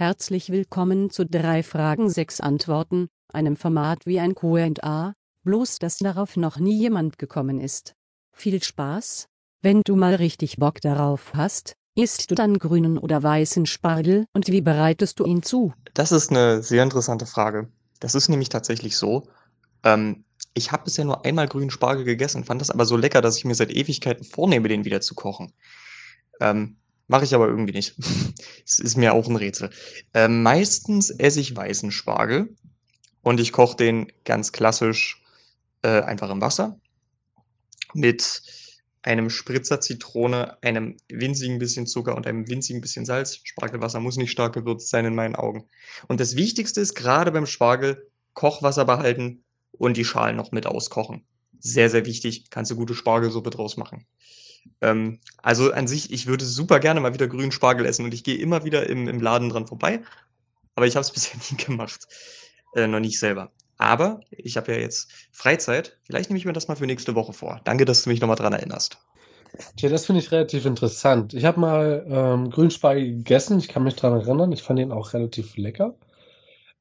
Herzlich willkommen zu drei Fragen, sechs Antworten, einem Format wie ein Q&A, bloß dass darauf noch nie jemand gekommen ist. Viel Spaß! Wenn du mal richtig Bock darauf hast, isst du dann grünen oder weißen Spargel und wie bereitest du ihn zu? Das ist eine sehr interessante Frage. Das ist nämlich tatsächlich so. Ähm, ich habe bisher nur einmal grünen Spargel gegessen, fand das aber so lecker, dass ich mir seit Ewigkeiten vornehme, den wieder zu kochen. Ähm, Mache ich aber irgendwie nicht. Es ist mir auch ein Rätsel. Ähm, meistens esse ich weißen Spargel und ich koche den ganz klassisch äh, einfach im Wasser mit einem Spritzer Zitrone, einem winzigen bisschen Zucker und einem winzigen bisschen Salz. Spargelwasser muss nicht stark gewürzt sein in meinen Augen. Und das Wichtigste ist gerade beim Spargel Kochwasser behalten und die Schalen noch mit auskochen. Sehr, sehr wichtig. Kannst du gute Spargelsuppe draus machen. Ähm, also an sich, ich würde super gerne mal wieder grünen Spargel essen und ich gehe immer wieder im, im Laden dran vorbei. Aber ich habe es bisher nie gemacht. Äh, noch nicht selber. Aber ich habe ja jetzt Freizeit. Vielleicht nehme ich mir das mal für nächste Woche vor. Danke, dass du mich nochmal dran erinnerst. Tja, das finde ich relativ interessant. Ich habe mal ähm, Grünspargel gegessen. Ich kann mich daran erinnern. Ich fand ihn auch relativ lecker.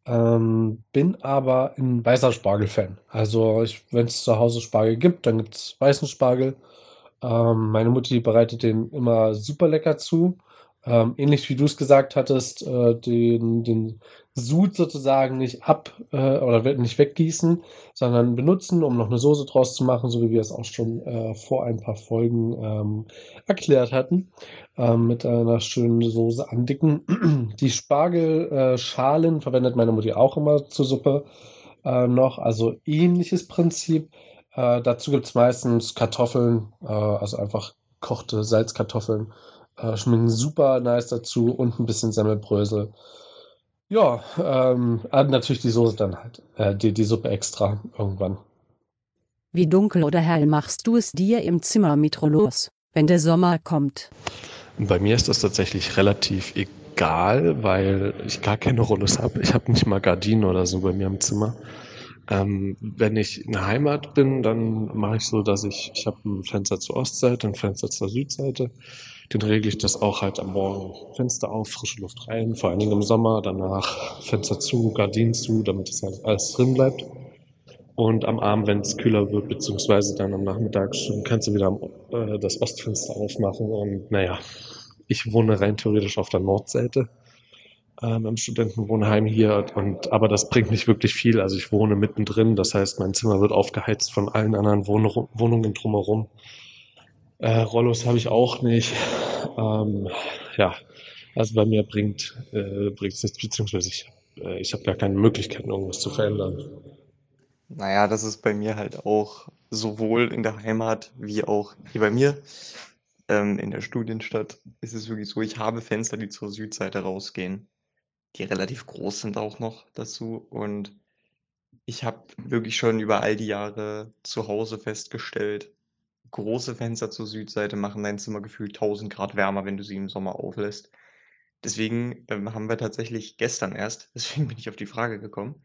Ähm, bin aber ein weißer Spargel-Fan. Also, wenn es zu Hause Spargel gibt, dann gibt es weißen Spargel. Ähm, meine Mutti bereitet den immer super lecker zu. Ähm, ähnlich wie du es gesagt hattest, äh, den, den Sud sozusagen nicht ab äh, oder nicht weggießen, sondern benutzen, um noch eine Soße draus zu machen, so wie wir es auch schon äh, vor ein paar Folgen ähm, erklärt hatten, ähm, mit einer schönen Soße andicken. Die Spargelschalen verwendet meine Mutti auch immer zur Suppe äh, noch, also ähnliches Prinzip. Äh, dazu gibt es meistens Kartoffeln, äh, also einfach kochte Salzkartoffeln. Äh, schmecken super nice dazu und ein bisschen Semmelbrösel. Ja, ähm, natürlich die Soße dann halt, äh, die, die Suppe extra irgendwann. Wie dunkel oder hell machst du es dir im Zimmer mit Rollos, wenn der Sommer kommt? Bei mir ist das tatsächlich relativ egal, weil ich gar keine Rollos habe. Ich habe nicht mal Gardinen oder so bei mir im Zimmer. Ähm, wenn ich in der Heimat bin, dann mache ich so, dass ich, ich habe ein Fenster zur Ostseite, ein Fenster zur Südseite. Dann regle ich das auch halt am Morgen Fenster auf, frische Luft rein, vor allen Dingen im Sommer, danach Fenster zu, Gardinen zu, damit das halt alles drin bleibt. Und am Abend, wenn es kühler wird, beziehungsweise dann am Nachmittag, kannst du wieder äh, das Ostfenster aufmachen. Und naja, ich wohne rein theoretisch auf der Nordseite ähm, im Studentenwohnheim hier. Und, aber das bringt nicht wirklich viel. Also ich wohne mittendrin. Das heißt, mein Zimmer wird aufgeheizt von allen anderen Wohn Wohnungen drumherum. Äh, Rollos habe ich auch nicht. Ähm, ja, also bei mir bringt äh, es nichts, beziehungsweise ich, äh, ich habe gar keine Möglichkeiten, irgendwas zu verändern. Naja, das ist bei mir halt auch sowohl in der Heimat wie auch hier bei mir. Ähm, in der Studienstadt ist es wirklich so, ich habe Fenster, die zur Südseite rausgehen die relativ groß sind auch noch dazu. Und ich habe wirklich schon über all die Jahre zu Hause festgestellt, große Fenster zur Südseite machen dein Zimmer gefühlt 1000 Grad wärmer, wenn du sie im Sommer auflässt. Deswegen ähm, haben wir tatsächlich gestern erst, deswegen bin ich auf die Frage gekommen,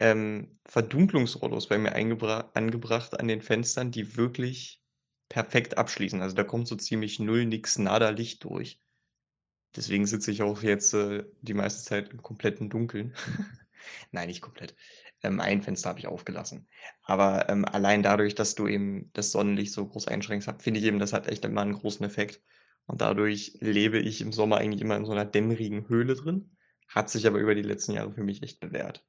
ähm, Verdunklungsrollos bei mir angebracht an den Fenstern, die wirklich perfekt abschließen. Also da kommt so ziemlich null, nix, nada Licht durch. Deswegen sitze ich auch jetzt äh, die meiste Zeit im kompletten Dunkeln. Nein, nicht komplett. Ähm, ein Fenster habe ich aufgelassen. Aber ähm, allein dadurch, dass du eben das Sonnenlicht so groß einschränkst, finde ich eben, das hat echt immer einen großen Effekt. Und dadurch lebe ich im Sommer eigentlich immer in so einer dämmerigen Höhle drin. Hat sich aber über die letzten Jahre für mich echt bewährt.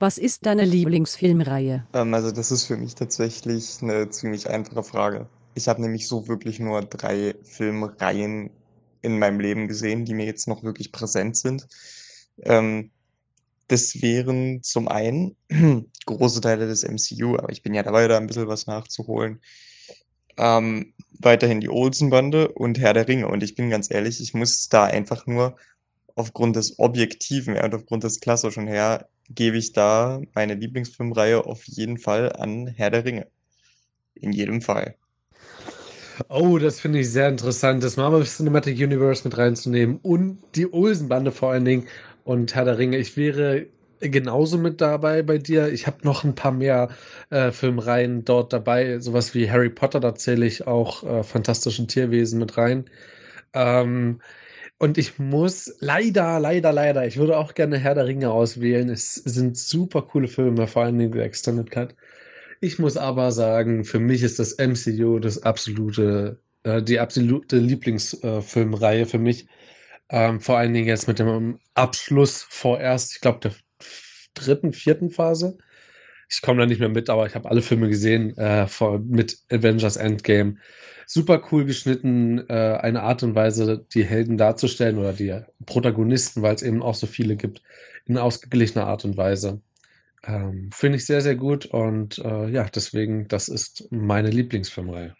Was ist deine Lieblingsfilmreihe? Ähm, also das ist für mich tatsächlich eine ziemlich einfache Frage. Ich habe nämlich so wirklich nur drei Filmreihen in meinem Leben gesehen, die mir jetzt noch wirklich präsent sind. Ähm, das wären zum einen große Teile des MCU, aber ich bin ja dabei, da ein bisschen was nachzuholen. Ähm, weiterhin die Olsen-Bande und Herr der Ringe. Und ich bin ganz ehrlich, ich muss da einfach nur aufgrund des Objektiven und aufgrund des Klassischen her, gebe ich da meine Lieblingsfilmreihe auf jeden Fall an Herr der Ringe. In jedem Fall. Oh, das finde ich sehr interessant, das Marvel Cinematic Universe mit reinzunehmen und die Olsen-Bande vor allen Dingen und Herr der Ringe. Ich wäre genauso mit dabei bei dir. Ich habe noch ein paar mehr äh, Filmreihen dort dabei. Sowas wie Harry Potter, da zähle ich auch äh, fantastischen Tierwesen mit rein. Ähm, Und ich muss leider, leider, leider, ich würde auch gerne Herr der Ringe auswählen. Es sind super coole Filme, vor allem der Extended Cut. Ich muss aber sagen, für mich ist das MCU das absolute, äh, die absolute Lieblingsfilmreihe äh, für mich. Ähm, vor allen Dingen jetzt mit dem Abschluss vorerst, ich glaube, der dritten, vierten Phase. Ich komme da nicht mehr mit, aber ich habe alle Filme gesehen äh, vor, mit Avengers Endgame super cool geschnitten, äh, eine Art und Weise, die Helden darzustellen oder die Protagonisten, weil es eben auch so viele gibt, in ausgeglichener Art und Weise. Ähm, Finde ich sehr, sehr gut und äh, ja, deswegen, das ist meine Lieblingsfilmreihe.